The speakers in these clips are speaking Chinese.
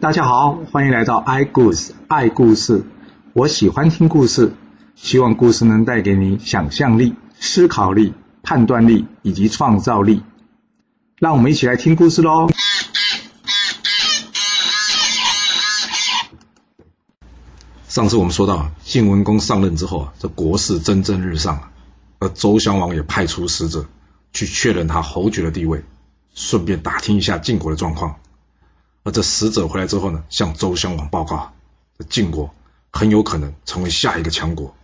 大家好，欢迎来到 i 故事爱故事。我喜欢听故事，希望故事能带给你想象力、思考力、判断力以及创造力。让我们一起来听故事喽。上次我们说到，晋文公上任之后啊，这国势蒸蒸日上，而周襄王也派出使者去确认他侯爵的地位，顺便打听一下晋国的状况。而这使者回来之后呢，向周襄王报告，晋国很有可能成为下一个强国。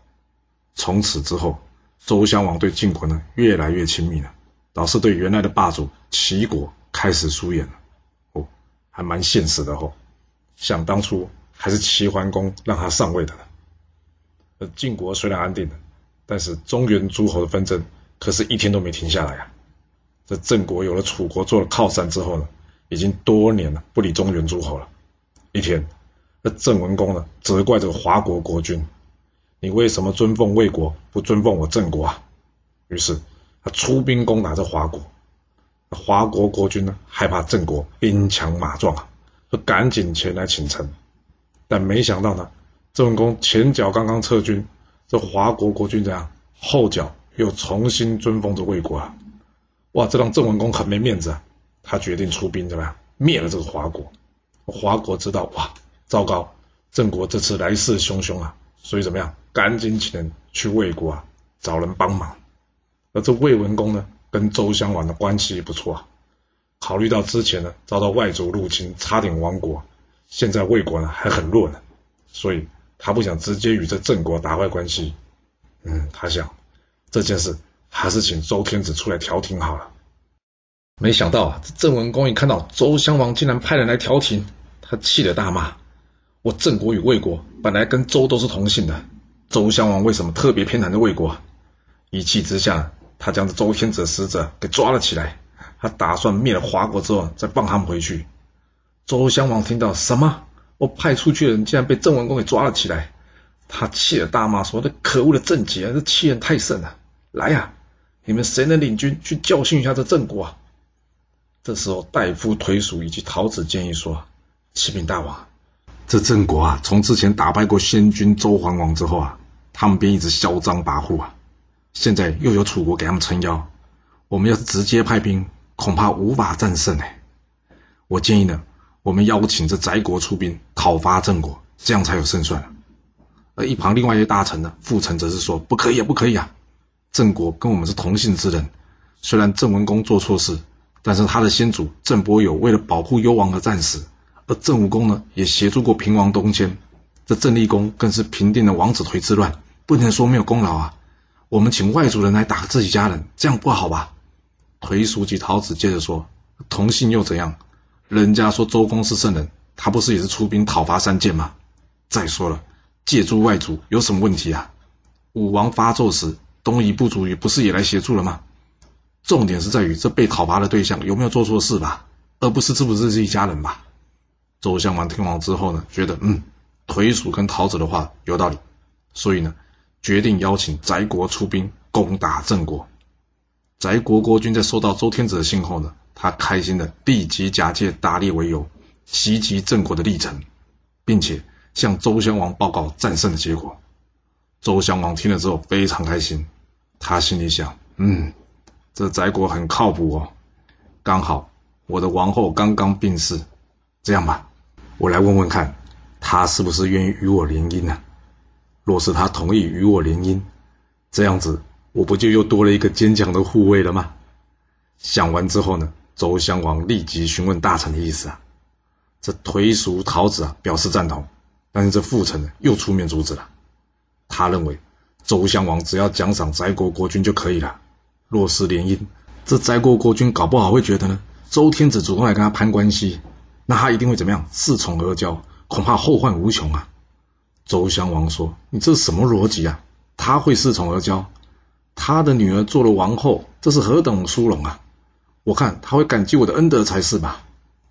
从此之后，周襄王对晋国呢越来越亲密了，导致对原来的霸主齐国开始疏远了。哦，还蛮现实的哦。想当初。还是齐桓公让他上位的呢。而晋国虽然安定了，但是中原诸侯的纷争可是一天都没停下来啊！这郑国有了楚国做了靠山之后呢，已经多年了不理中原诸侯了。一天，那郑文公呢责怪这个华国国君：“你为什么尊奉魏国，不尊奉我郑国啊？”于是他出兵攻打这华国。华国国君呢害怕郑国兵强马壮啊，就赶紧前来请臣。但没想到呢，郑文公前脚刚刚撤军，这华国国君怎样？后脚又重新尊奉着魏国啊！哇，这让郑文公很没面子啊！他决定出兵怎么样？灭了这个华国。华国知道哇，糟糕，郑国这次来势汹汹啊！所以怎么样？赶紧请人去魏国啊，找人帮忙。而这魏文公呢，跟周襄王的关系不错啊。考虑到之前呢，遭到外族入侵，差点亡国。现在魏国呢还很弱呢，所以他不想直接与这郑国打坏关系。嗯，他想这件事还是请周天子出来调停好了。没想到啊，这郑文公一看到周襄王竟然派人来调停，他气得大骂：“我郑国与魏国本来跟周都是同姓的，周襄王为什么特别偏袒着魏国？”一气之下，他将这周天子的使者给抓了起来。他打算灭了华国之后再放他们回去。周襄王听到什么？我派出去的人竟然被郑文公给抓了起来，他气得大骂说：“这可恶的郑杰，这欺人太甚了！来呀，你们谁能领军去教训一下这郑国啊？”这时候，大夫颓鼠以及陶子建议说：“启禀大王，这郑国啊，从之前打败过先君周桓王之后啊，他们便一直嚣张跋扈啊，现在又有楚国给他们撑腰，我们要是直接派兵，恐怕无法战胜哎。我建议呢。”我们邀请这翟国出兵讨伐郑国，这样才有胜算。而一旁另外一位大臣呢，傅成则是说：“不可以，不可以啊！郑国跟我们是同姓之人，虽然郑文公做错事，但是他的先祖郑伯友为了保护幽王而战死，而郑武公呢，也协助过平王东迁，这郑立公更是平定了王子颓之乱，不能说没有功劳啊！我们请外族人来打自己家人，这样不好吧？”颓叔及陶子接着说：“同姓又怎样？”人家说周公是圣人，他不是也是出兵讨伐三界吗？再说了，借助外族有什么问题啊？武王发纣时，东夷部族也不是也来协助了吗？重点是在于这被讨伐的对象有没有做错事吧，而不是是不是一家人吧？周襄王听完之后呢，觉得嗯，颓鼠跟陶子的话有道理，所以呢，决定邀请翟国出兵攻打郑国。翟国国君在收到周天子的信后呢，他开心的立即假借打猎为由，袭击郑国的历程，并且向周襄王报告战胜的结果。周襄王听了之后非常开心，他心里想：嗯，这翟国很靠谱哦。刚好我的王后刚刚病逝，这样吧，我来问问看，他是不是愿意与我联姻呢？若是他同意与我联姻，这样子我不就又多了一个坚强的护卫了吗？想完之后呢，周襄王立即询问大臣的意思啊，这颓叔陶子啊表示赞同，但是这傅成呢又出面阻止了。他认为周襄王只要奖赏翟国国君就可以了。若是联姻，这翟国国君搞不好会觉得呢，周天子主动来跟他攀关系，那他一定会怎么样？恃宠而骄，恐怕后患无穷啊。周襄王说：“你这是什么逻辑啊？他会恃宠而骄？他的女儿做了王后，这是何等殊荣啊！”我看他会感激我的恩德才是吧。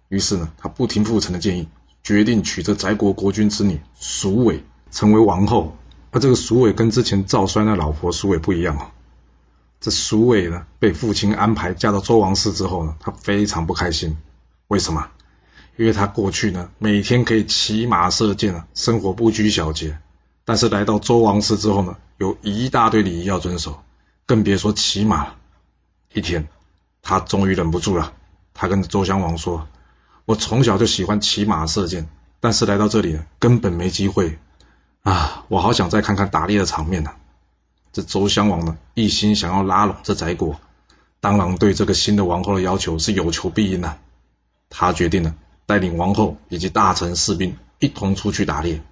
于是呢，他不听傅臣的建议，决定娶这翟国国君之女蜀尾成为王后。而这个蜀尾跟之前赵衰那老婆蜀尾不一样哦。这蜀尾呢，被父亲安排嫁到周王室之后呢，她非常不开心。为什么？因为他过去呢，每天可以骑马射箭啊，生活不拘小节。但是来到周王室之后呢，有一大堆礼仪要遵守，更别说骑马了。一天，他终于忍不住了，他跟周襄王说：“我从小就喜欢骑马射箭，但是来到这里根本没机会啊！我好想再看看打猎的场面呢。”这周襄王呢，一心想要拉拢这翟国，当然对这个新的王后的要求是有求必应的。他决定呢带领王后以及大臣士兵一同出去打猎。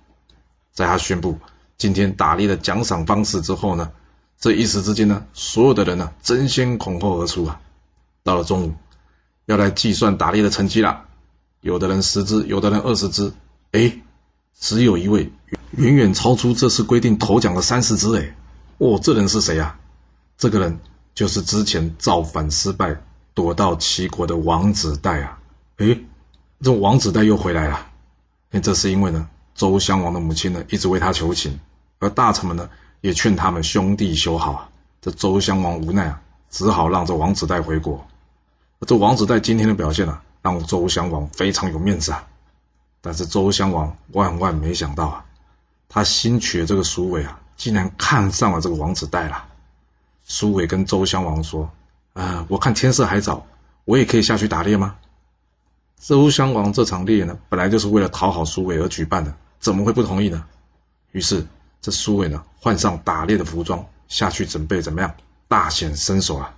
在他宣布今天打猎的奖赏方式之后呢，这一时之间呢，所有的人呢争先恐后而出啊。到了中午，要来计算打猎的成绩了。有的人十只，有的人二十只，哎，只有一位远远超出这次规定头奖的三十只哎。哦，这人是谁啊？这个人就是之前造反失败躲到齐国的王子带啊。哎，这王子带又回来了。那，这是因为呢。周襄王的母亲呢，一直为他求情，而大臣们呢，也劝他们兄弟修好。这周襄王无奈啊，只好让这王子带回国。这王子带今天的表现啊，让周襄王非常有面子啊。但是周襄王万万没想到啊，他新娶的这个苏伟啊，竟然看上了这个王子带了。苏伟跟周襄王说：“啊、我看天色还早，我也可以下去打猎吗？”周襄王这场猎呢，本来就是为了讨好苏伟而举办的。怎么会不同意呢？于是这苏伟呢，换上打猎的服装下去准备怎么样大显身手啊？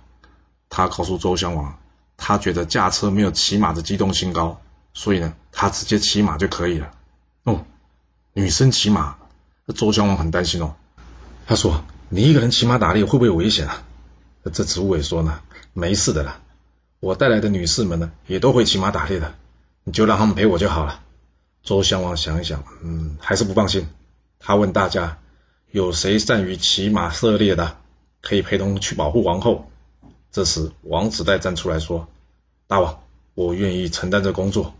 他告诉周襄王，他觉得驾车没有骑马的机动性高，所以呢，他直接骑马就可以了。哦，女生骑马，那周襄王很担心哦。他说：“你一个人骑马打猎会不会有危险啊？”这苏伟说呢：“没事的啦，我带来的女士们呢，也都会骑马打猎的，你就让他们陪我就好了。”周襄王想一想，嗯，还是不放心。他问大家：“有谁善于骑马射猎的，可以陪同去保护王后？”这时，王子带站出来说：“大王，我愿意承担这工作。”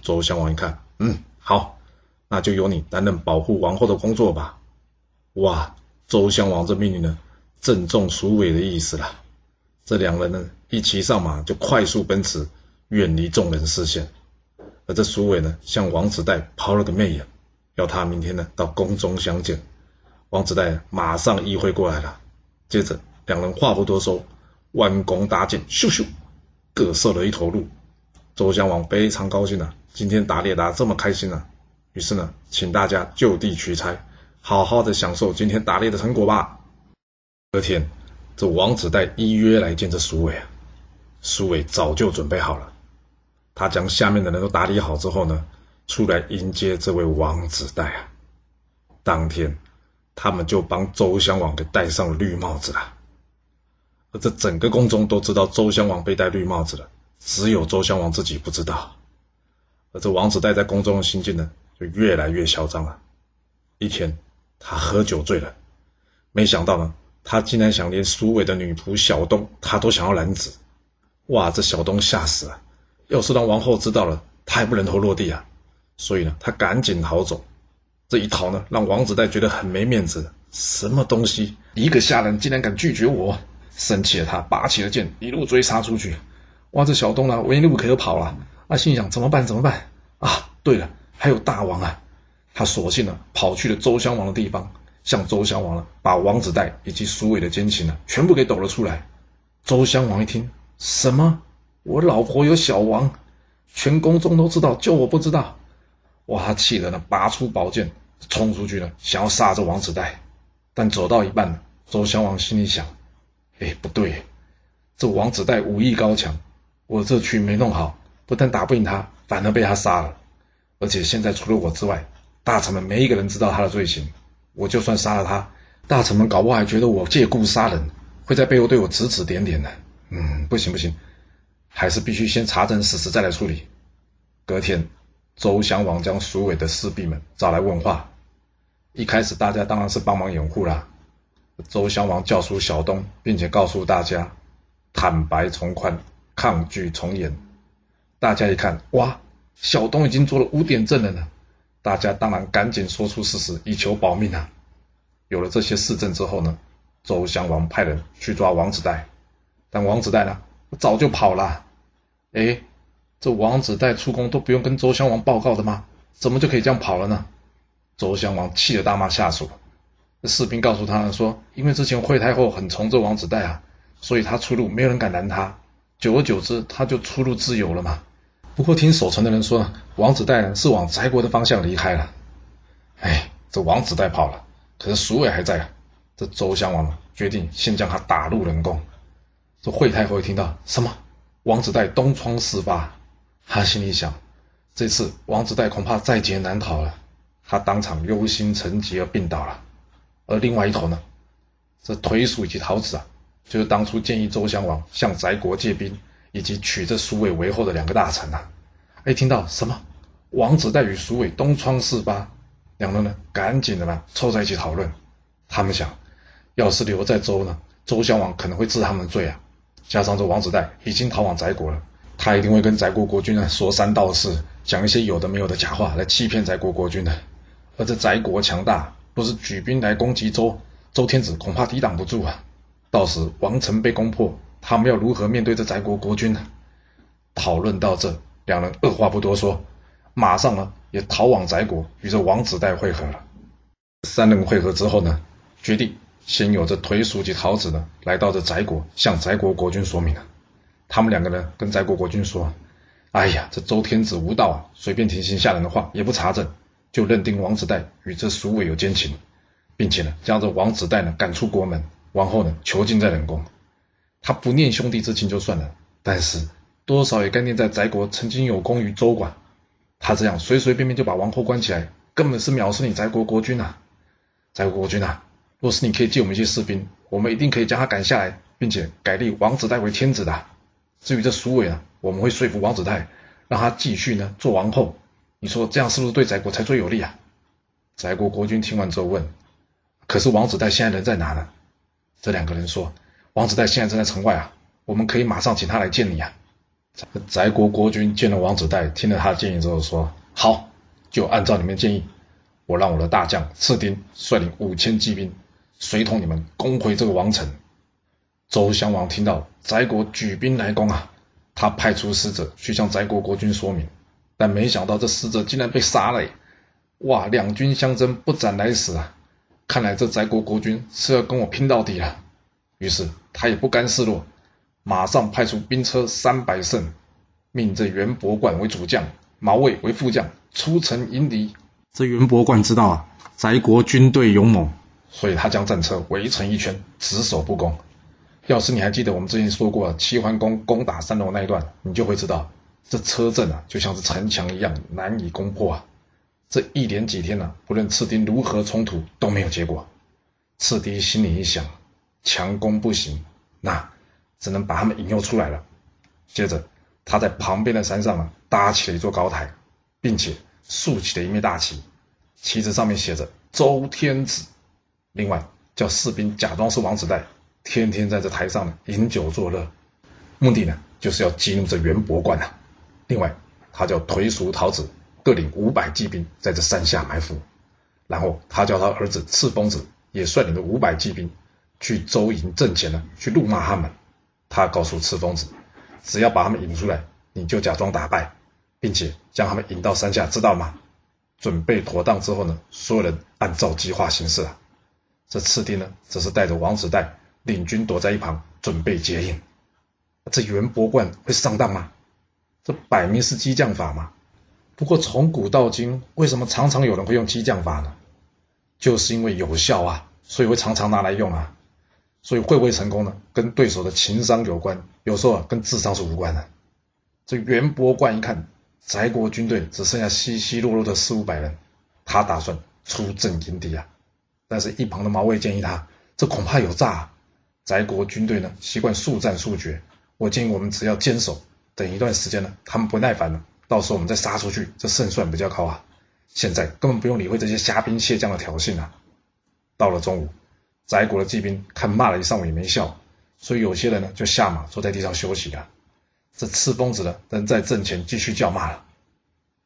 周襄王一看，嗯，好，那就由你担任保护王后的工作吧。哇，周襄王这命令呢，正中鼠尾的意思了。这两人呢，一骑上马就快速奔驰，远离众人视线。而这苏伟呢，向王子带抛了个媚眼，要他明天呢到宫中相见。王子带马上意会过来了。接着两人话不多说，弯弓搭箭，咻咻，各射了一头鹿。周襄王非常高兴啊，今天打猎打这么开心啊，于是呢，请大家就地取材，好好的享受今天打猎的成果吧。隔天，这王子带依约来见这苏伟啊，苏伟早就准备好了。他将下面的人都打理好之后呢，出来迎接这位王子带啊。当天，他们就帮周襄王给戴上了绿帽子了。而这整个宫中都知道周襄王被戴绿帽子了，只有周襄王自己不知道。而这王子带在宫中的心境呢，就越来越嚣张了。一天，他喝酒醉了，没想到呢，他竟然想连苏伟的女仆小东，他都想要拦止。哇，这小东吓死了。要是让王后知道了，他还不人头落地啊！所以呢，他赶紧逃走。这一逃呢，让王子带觉得很没面子。什么东西？一个下人竟然敢拒绝我！生气了，他拔起了剑，一路追杀出去。哇，这小东呢，无路可跑了。他心想：怎么办？怎么办？啊，对了，还有大王啊！他索性呢，跑去了周襄王的地方，向周襄王呢，把王子带以及苏伟的奸情呢，全部给抖了出来。周襄王一听，什么？我老婆有小王，全宫中都知道，就我不知道。哇！他气得呢，拔出宝剑，冲出去了，想要杀这王子带。但走到一半，周襄王心里想：哎，不对，这王子带武艺高强，我这曲没弄好，不但打不赢他，反而被他杀了。而且现在除了我之外，大臣们没一个人知道他的罪行。我就算杀了他，大臣们搞不好还觉得我借故杀人，会在背后对我指指点点的。嗯，不行不行。还是必须先查证事实再来处理。隔天，周襄王将苏伟的士兵们找来问话。一开始，大家当然是帮忙掩护啦。周襄王叫出小东，并且告诉大家：坦白从宽，抗拒从严。大家一看，哇，小东已经做了污点证人了。大家当然赶紧说出事实，以求保命啊。有了这些事证之后呢，周襄王派人去抓王子带，但王子带呢？早就跑了，哎，这王子带出宫都不用跟周襄王报告的吗？怎么就可以这样跑了呢？周襄王气得大骂下属。那士兵告诉他说，因为之前惠太后很宠这王子带啊，所以他出入没有人敢拦他。久而久之，他就出入自由了嘛。不过听守城的人说，王子带是往翟国的方向离开了。哎，这王子带跑了，可是蜀尾还在啊。这周襄王决定先将他打入冷宫。这惠太后一听到什么王子带东窗事发，他心里想，这次王子带恐怕在劫难逃了。他当场忧心成疾而病倒了。而另外一头呢，这颓蜀以及陶子啊，就是当初建议周襄王向翟国借兵，以及娶这蜀尾为后的两个大臣呐、啊。哎，听到什么王子带与蜀尾东窗事发，两人呢赶紧的嘛凑在一起讨论。他们想，要是留在周呢，周襄王可能会治他们的罪啊。加上这王子带已经逃往翟国了，他一定会跟翟国国君呢说三道四，讲一些有的没有的假话来欺骗翟国国君的。而这翟国强大，若是举兵来攻击周，周天子恐怕抵挡不住啊。到时王城被攻破，他们要如何面对这翟国国君呢？讨论到这，两人二话不多说，马上呢也逃往翟国，与这王子带会合了。三人会合之后呢，决定。先有这颓叔及陶子呢，来到这翟国，向翟国国君说明了。他们两个人跟翟国国君说：“哎呀，这周天子无道啊，随便听信下人的话，也不查证，就认定王子带与这蜀尾有奸情，并且呢，将这王子带呢赶出国门，王后呢囚禁在冷宫。他不念兄弟之情就算了，但是多少也该念在翟国曾经有功于周管。他这样随随便便就把王后关起来，根本是藐视你翟国国君啊！翟国国君啊！”若是你可以借我们一些士兵，我们一定可以将他赶下来，并且改立王子带为天子的。至于这蜀尾呢，我们会说服王子带，让他继续呢做王后。你说这样是不是对翟国才最有利啊？翟国国君听完之后问：“可是王子带现在人在哪呢？”这两个人说：“王子带现在正在城外啊，我们可以马上请他来见你啊。”翟国国君见了王子带，听了他的建议之后说：“好，就按照你们建议，我让我的大将赤丁率领五千骑兵。”随同你们攻回这个王城。周襄王听到翟国举兵来攻啊，他派出使者去向翟国国君说明，但没想到这使者竟然被杀了耶。哇，两军相争，不斩来使啊！看来这翟国国君是要跟我拼到底了。于是他也不甘示弱，马上派出兵车三百乘，命这袁伯贯为主将，毛卫为副将，出城迎敌。这袁伯贯知道啊，翟国军队勇猛。所以他将战车围成一圈，只守不攻。要是你还记得我们之前说过齐桓公攻打三楼那一段，你就会知道，这车阵啊，就像是城墙一样难以攻破啊。这一连几天呢、啊，不论赤丁如何冲突都没有结果。赤丁心里一想，强攻不行，那只能把他们引诱出来了。接着他在旁边的山上呢，搭起了一座高台，并且竖起了一面大旗，旗子上面写着“周天子”。另外，叫士兵假装是王子带，天天在这台上呢饮酒作乐，目的呢就是要激怒这袁伯贯啊。另外，他叫颓蜀陶子各领五百骑兵在这山下埋伏，然后他叫他儿子赤峰子也率领着五百骑兵去周营阵前呢去怒骂他们。他告诉赤疯子，只要把他们引出来，你就假装打败，并且将他们引到山下，知道吗？准备妥当之后呢，所有人按照计划行事啊。这次丁呢，则是带着王子带领军躲在一旁，准备接应。这袁博冠会上当吗？这摆明是激将法嘛。不过从古到今，为什么常常有人会用激将法呢？就是因为有效啊，所以会常常拿来用啊。所以会不会成功呢？跟对手的情商有关，有时候啊，跟智商是无关的。这袁伯贯一看，翟国军队只剩下稀稀落落的四五百人，他打算出阵迎敌啊。但是，一旁的毛卫建议他，这恐怕有诈啊。翟国军队呢，习惯速战速决。我建议我们只要坚守，等一段时间呢，他们不耐烦了，到时候我们再杀出去，这胜算比较高啊。现在根本不用理会这些虾兵蟹将的挑衅啊。到了中午，翟国的骑兵看骂了一上午也没效，所以有些人呢就下马坐在地上休息了。这赤疯子呢，仍在阵前继续叫骂了。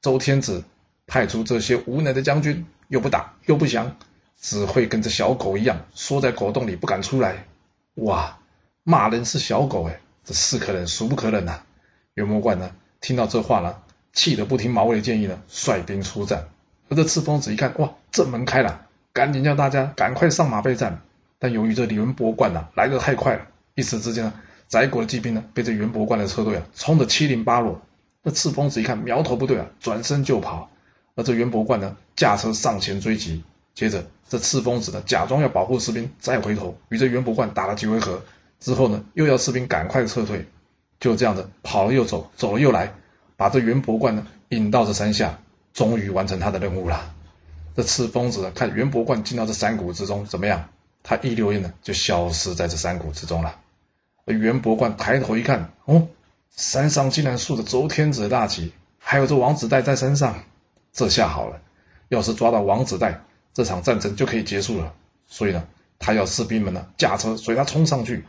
周天子派出这些无能的将军，又不打又不降。只会跟这小狗一样缩在狗洞里不敢出来，哇！骂人是小狗哎，这是可忍孰不可忍呐、啊！袁伯贯呢，听到这话呢，气得不听毛卫的建议呢，率兵出战。而这赤峰子一看，哇，正门开了，赶紧叫大家赶快上马备战。但由于这袁博贯呐来得太快了，一时之间呢，翟国的骑兵呢被这袁博贯的车队啊冲得七零八落。那赤峰子一看苗头不对啊，转身就跑。而这袁博贯呢驾车上前追击，接着这赤峰子呢假装要保护士兵，再回头与这袁博贯打了几回合之后呢，又要士兵赶快撤退。就这样子跑了又走，走了又来，把这袁博贯呢引到这山下，终于完成他的任务了。这赤峰子看袁伯贯进到这山谷之中怎么样？他一溜烟呢就消失在这山谷之中了。而袁伯贯抬头一看，哦，山上竟然竖着周天子的大旗，还有这王子带在山上。这下好了，要是抓到王子带，这场战争就可以结束了。所以呢，他要士兵们呢驾车随他冲上去。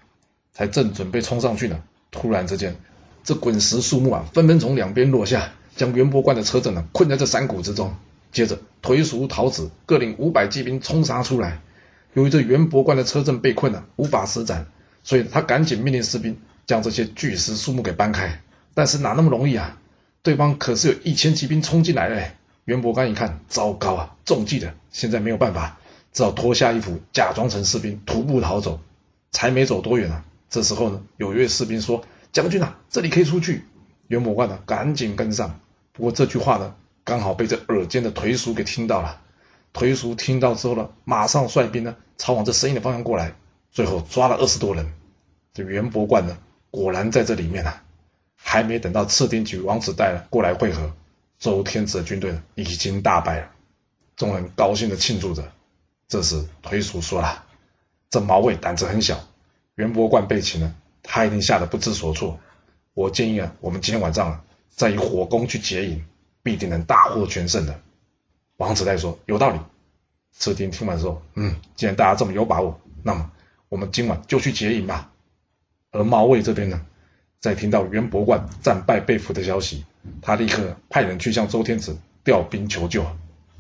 才正准备冲上去呢。突然之间，这滚石树木啊，纷纷从两边落下，将袁伯贯的车阵呢困在这山谷之中。接着，颓叔、陶子各领五百骑兵冲杀出来。由于这袁伯贯的车阵被困了，无法施展，所以他赶紧命令士兵将这些巨石树木给搬开。但是哪那么容易啊？对方可是有一千骑兵冲进来了。袁伯贯一看，糟糕啊，中计了！现在没有办法，只好脱下衣服，假装成士兵，徒步逃走。才没走多远啊！这时候呢，有一位士兵说：“将军啊，这里可以出去。”袁伯贯呢，赶紧跟上。不过这句话呢，刚好被这耳尖的颓叔给听到了。颓叔听到之后呢，马上率兵呢，朝往这声音的方向过来。最后抓了二十多人。这袁伯贯呢，果然在这里面啊。还没等到赤丁举王子带过来会合，周天子的军队，已经大败了。众人高兴的庆祝着。这时颓叔说了：“这毛卫胆子很小。”袁伯贯被擒了，他一定吓得不知所措。我建议啊，我们今天晚上啊，再以火攻去劫营，必定能大获全胜的。王子带说：“有道理。”赤丁听完说：“嗯，既然大家这么有把握，那么我们今晚就去劫营吧。”而毛卫这边呢，在听到袁博贯战败被俘的消息，他立刻派人去向周天子调兵求救。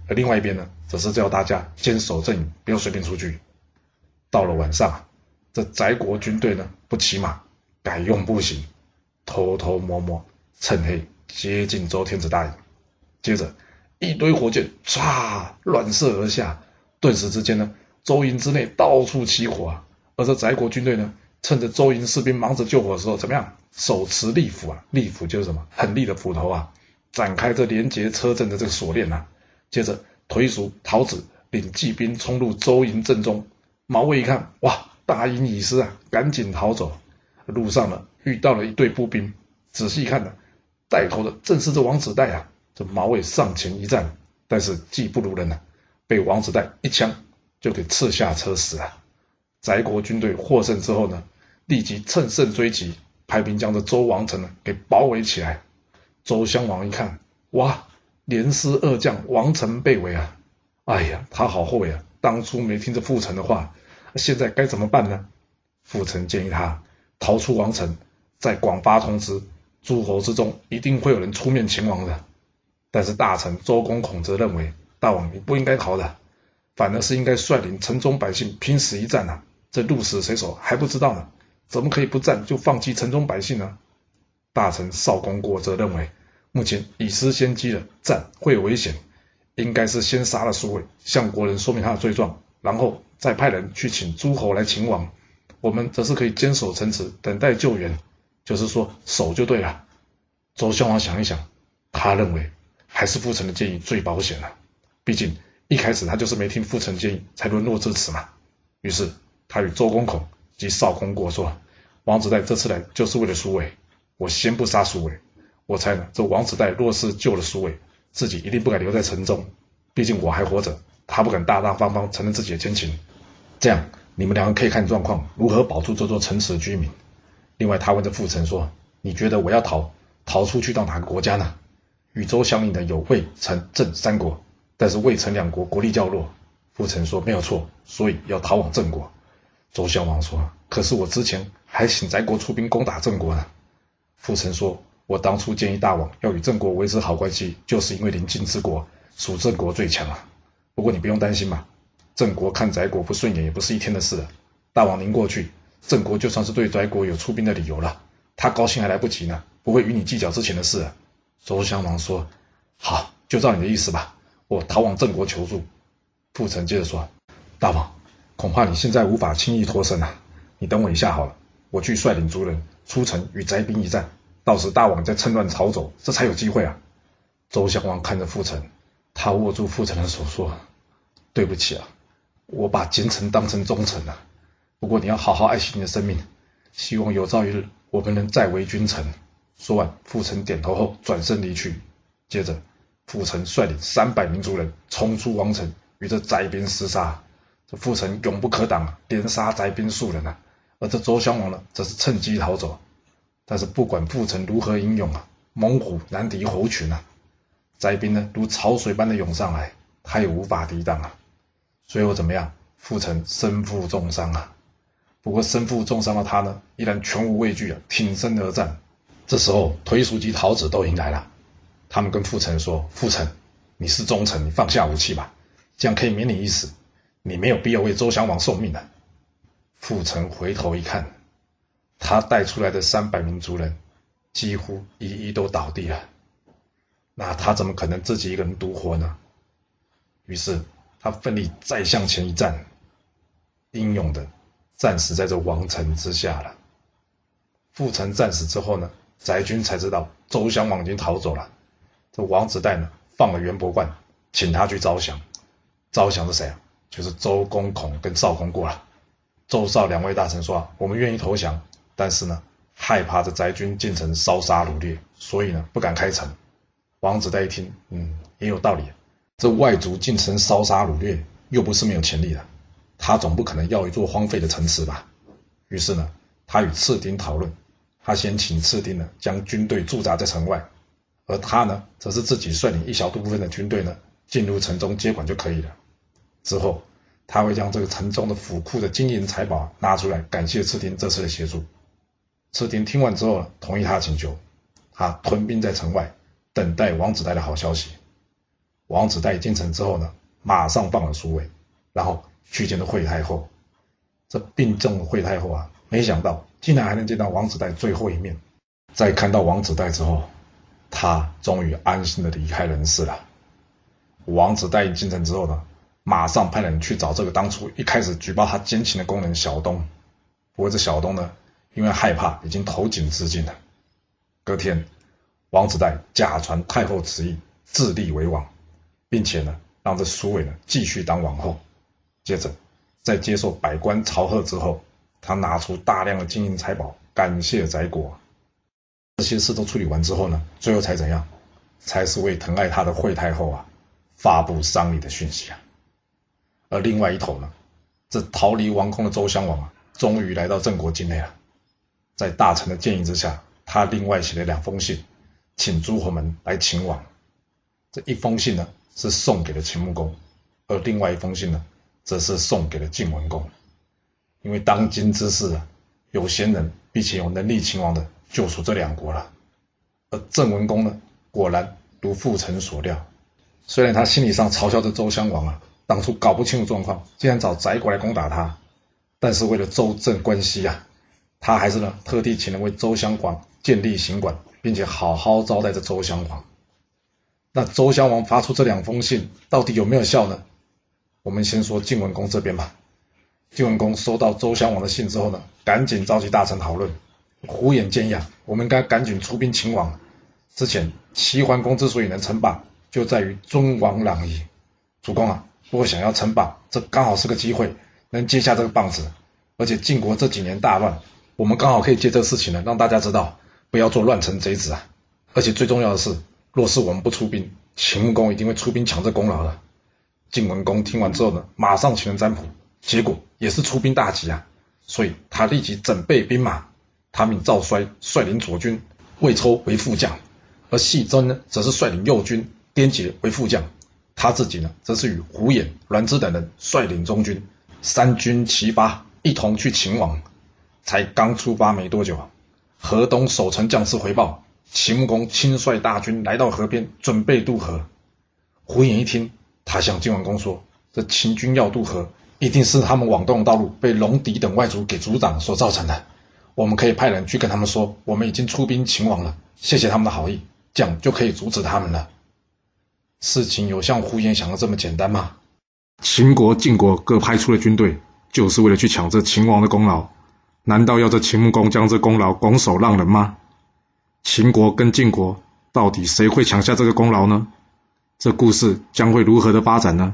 而另外一边呢，则是叫大家坚守阵营，不要随便出去。到了晚上。这翟国军队呢，不骑马，改用步行，偷偷摸摸，趁黑接近周天子大营。接着，一堆火箭唰乱射而下，顿时之间呢，周营之内到处起火啊。而这翟国军队呢，趁着周营士兵忙着救火的时候，怎么样？手持利斧啊，利斧就是什么？很利的斧头啊，展开这连接车阵的这个锁链啊。接着，颓叔、陶子领骑兵冲入周营阵中。毛卫一看，哇！大营已失啊，赶紧逃走。路上呢，遇到了一队步兵，仔细看呢，带头的正是这王子带啊。这毛卫上前一战，但是技不如人啊，被王子带一枪就给刺下车死了。翟国军队获胜之后呢，立即乘胜追击，派兵将这周王城呢给包围起来。周襄王一看，哇，连失二将，王城被围啊！哎呀，他好后悔啊，当初没听这父臣的话。现在该怎么办呢？傅臣建议他逃出王城，再广发通知，诸侯之中一定会有人出面擒王的。但是大臣周公孔则认为，大王你不应该逃的，反而是应该率领城中百姓拼死一战呐、啊。这鹿死谁手还不知道呢，怎么可以不战就放弃城中百姓呢？大臣少公过则认为，目前已失先机了，战会有危险，应该是先杀了苏伟，向国人说明他的罪状。然后再派人去请诸侯来擒王，我们则是可以坚守城池，等待救援。就是说守就对了。周襄王想一想，他认为还是傅臣的建议最保险了。毕竟一开始他就是没听傅臣建议，才沦落至此嘛。于是他与周公孔及少公过说：“王子带这次来就是为了苏伟，我先不杀苏伟。我猜呢，这王子带若是救了苏伟，自己一定不敢留在城中，毕竟我还活着。”他不敢大大方方承认自己的奸情，这样你们两个可以看状况如何保住这座城池的居民。另外，他问这傅臣说：“你觉得我要逃，逃出去到哪个国家呢？”与周相应的有魏、陈、郑三国，但是魏、陈两国国力较弱。傅臣说：“没有错，所以要逃往郑国。”周襄王说：“可是我之前还请翟国出兵攻打郑国呢。”傅臣说：“我当初建议大王要与郑国维持好关系，就是因为邻近之国属郑国最强啊。”不过你不用担心嘛，郑国看翟国不顺眼也不是一天的事了。大王您过去，郑国就算是对翟国有出兵的理由了，他高兴还来不及呢，不会与你计较之前的事。周襄王说：“好，就照你的意思吧，我逃往郑国求助。”傅成接着说：“大王，恐怕你现在无法轻易脱身啊！你等我一下好了，我去率领族人出城与翟兵一战，到时大王再趁乱逃走，这才有机会啊！”周襄王看着傅成，他握住傅成的手说：“对不起啊，我把奸臣当成忠臣了。不过你要好好爱惜你的生命，希望有朝一日我们能再为君臣。”说完，傅成点头后转身离去。接着，傅成率领三百名族人冲出王城，与这翟兵厮杀。这傅成勇不可挡啊，连杀翟兵数人啊。而这周襄王呢，则是趁机逃走。但是不管傅成如何英勇啊，猛虎难敌猴群啊。翟兵呢，如潮水般的涌上来，他也无法抵挡啊。最后怎么样？傅成身负重伤啊。不过身负重伤的他呢，依然全无畏惧啊，挺身而战。这时候，推叔及陶子都迎来了。他们跟傅成说：“傅成，你是忠臣，你放下武器吧，这样可以免你一死。你没有必要为周襄王送命的。”傅成回头一看，他带出来的三百名族人几乎一一都倒地了。那他怎么可能自己一个人独活呢？于是他奋力再向前一站，英勇的战死在这王城之下了。傅成战死之后呢？翟军才知道周襄王已经逃走了。这王子带呢，放了元伯冠，请他去招降。招降是谁啊？就是周公孔跟赵公过了。周少两位大臣说啊：“我们愿意投降，但是呢，害怕这翟军进城烧杀掳掠，所以呢，不敢开城。”王子带一听，嗯，也有道理。这外族进城烧杀掳掠，又不是没有潜力的，他总不可能要一座荒废的城池吧？于是呢，他与次丁讨论。他先请赤丁呢，将军队驻扎在城外，而他呢，则是自己率领一小部分的军队呢，进入城中接管就可以了。之后，他会将这个城中的府库的金银财宝拿出来，感谢赤丁这次的协助。赤丁听完之后，同意他请求，他屯兵在城外，等待王子带的好消息。王子带进城之后呢，马上放了苏伟，然后去见了惠太后。这病重的惠太后啊，没想到。竟然还能见到王子带最后一面，在看到王子带之后，他终于安心的离开人世了。王子带进城之后呢，马上派人去找这个当初一开始举报他奸情的工人小东。不过这小东呢，因为害怕，已经投井自尽了。隔天，王子带假传太后旨意，自立为王，并且呢，让这苏伟呢继续当王后。接着，在接受百官朝贺之后。他拿出大量的金银财宝，感谢翟国。这些事都处理完之后呢，最后才怎样？才是为疼爱他的惠太后啊，发布丧礼的讯息啊。而另外一头呢，这逃离王宫的周襄王啊，终于来到郑国境内了。在大臣的建议之下，他另外写了两封信，请诸侯们来请往。这一封信呢，是送给了秦穆公，而另外一封信呢，则是送给了晋文公。因为当今之世啊，有贤人并且有能力秦王的，就属这两国了。而郑文公呢，果然如傅成所料，虽然他心理上嘲笑这周襄王啊，当初搞不清楚状况，竟然找翟国来攻打他，但是为了周郑关系啊，他还是呢特地请人为周襄王建立行馆，并且好好招待着周襄王。那周襄王发出这两封信，到底有没有效呢？我们先说晋文公这边吧。晋文公收到周襄王的信之后呢，赶紧召集大臣讨论。胡偃建议，我们该赶紧出兵秦王。之前齐桓公之所以能称霸，就在于尊王攘夷。主公啊，如果想要称霸，这刚好是个机会，能接下这个棒子。而且晋国这几年大乱，我们刚好可以借这个事情呢，让大家知道不要做乱臣贼子啊。而且最重要的是，若是我们不出兵，秦穆公一定会出兵抢这功劳的。晋文公听完之后呢，马上请人占卜。结果也是出兵大吉啊，所以他立即整备兵马，他命赵衰率领左军，魏抽为副将，而细曾呢则是率领右军，颠杰为副将，他自己呢则是与胡衍、栾枝等人率领中军，三军齐发，一同去秦王。才刚出发没多久，河东守城将士回报，秦穆公亲率大军来到河边，准备渡河。胡衍一听，他向晋文公说：“这秦军要渡河。”一定是他们往东的道路被戎狄等外族给阻挡所造成的。我们可以派人去跟他们说，我们已经出兵秦王了，谢谢他们的好意。这样就可以阻止他们了。事情有像胡言想的这么简单吗？秦国、晋国各派出了军队，就是为了去抢这秦王的功劳。难道要这秦穆公将这功劳拱手让人吗？秦国跟晋国到底谁会抢下这个功劳呢？这故事将会如何的发展呢？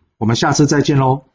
我们下次再见喽。